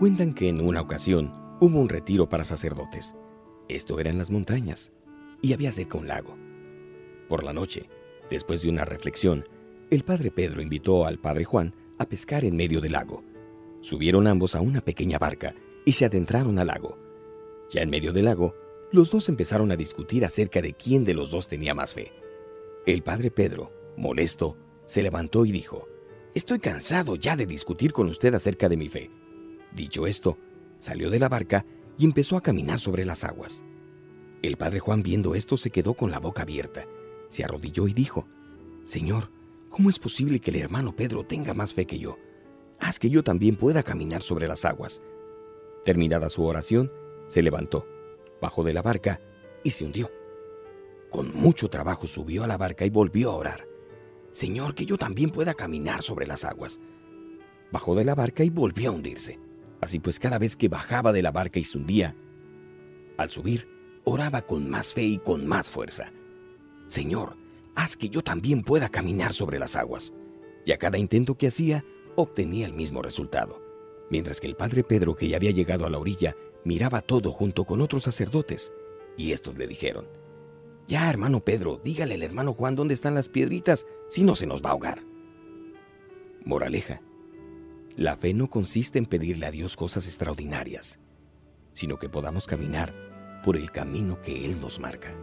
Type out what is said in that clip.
Cuentan que en una ocasión hubo un retiro para sacerdotes. Esto era en las montañas y había cerca un lago. Por la noche, después de una reflexión, el padre Pedro invitó al padre Juan a pescar en medio del lago. Subieron ambos a una pequeña barca y se adentraron al lago. Ya en medio del lago, los dos empezaron a discutir acerca de quién de los dos tenía más fe. El padre Pedro, molesto, se levantó y dijo, Estoy cansado ya de discutir con usted acerca de mi fe. Dicho esto, salió de la barca y empezó a caminar sobre las aguas. El padre Juan viendo esto se quedó con la boca abierta, se arrodilló y dijo, Señor, ¿cómo es posible que el hermano Pedro tenga más fe que yo? Haz que yo también pueda caminar sobre las aguas. Terminada su oración, se levantó, bajó de la barca y se hundió. Con mucho trabajo subió a la barca y volvió a orar. Señor, que yo también pueda caminar sobre las aguas. Bajó de la barca y volvió a hundirse. Así pues, cada vez que bajaba de la barca y se hundía, al subir, oraba con más fe y con más fuerza. Señor, haz que yo también pueda caminar sobre las aguas. Y a cada intento que hacía, obtenía el mismo resultado. Mientras que el padre Pedro, que ya había llegado a la orilla, miraba todo junto con otros sacerdotes. Y estos le dijeron, Ya, hermano Pedro, dígale al hermano Juan dónde están las piedritas, si no se nos va a ahogar. Moraleja. La fe no consiste en pedirle a Dios cosas extraordinarias, sino que podamos caminar por el camino que Él nos marca.